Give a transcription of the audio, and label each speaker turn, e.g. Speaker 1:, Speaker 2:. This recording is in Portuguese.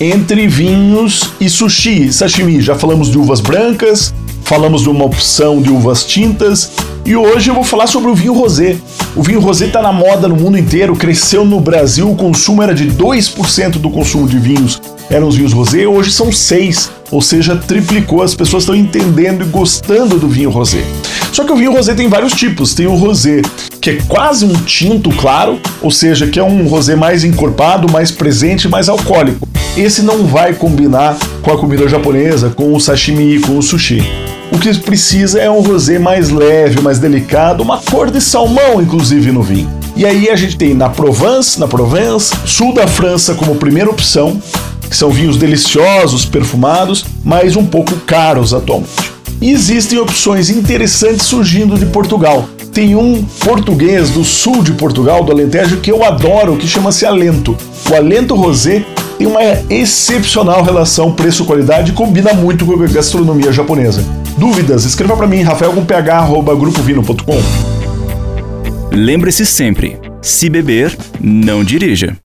Speaker 1: entre vinhos e sushi, sashimi. Já falamos de uvas brancas, falamos de uma opção de uvas tintas e hoje eu vou falar sobre o vinho rosé. O vinho rosé está na moda no mundo inteiro, cresceu no Brasil, o consumo era de 2% do consumo de vinhos eram os vinhos rosé, hoje são 6, ou seja, triplicou, as pessoas estão entendendo e gostando do vinho rosé. Só que o vinho rosé tem vários tipos. Tem o rosé que é quase um tinto claro, ou seja, que é um rosé mais encorpado, mais presente, mais alcoólico. Esse não vai combinar com a comida japonesa, com o sashimi, com o sushi. O que precisa é um rosé mais leve, mais delicado, uma cor de salmão, inclusive, no vinho. E aí a gente tem na Provence, na Provence, sul da França como primeira opção, que são vinhos deliciosos, perfumados, mas um pouco caros atualmente. E existem opções interessantes surgindo de Portugal. Tem um português do sul de Portugal, do Alentejo, que eu adoro, que chama-se Alento. O Alento Rosé tem uma excepcional relação preço-qualidade e combina muito com a gastronomia japonesa. Dúvidas? Escreva para mim, rafael.ph@grupovino.com.
Speaker 2: Lembre-se sempre: se beber, não dirija.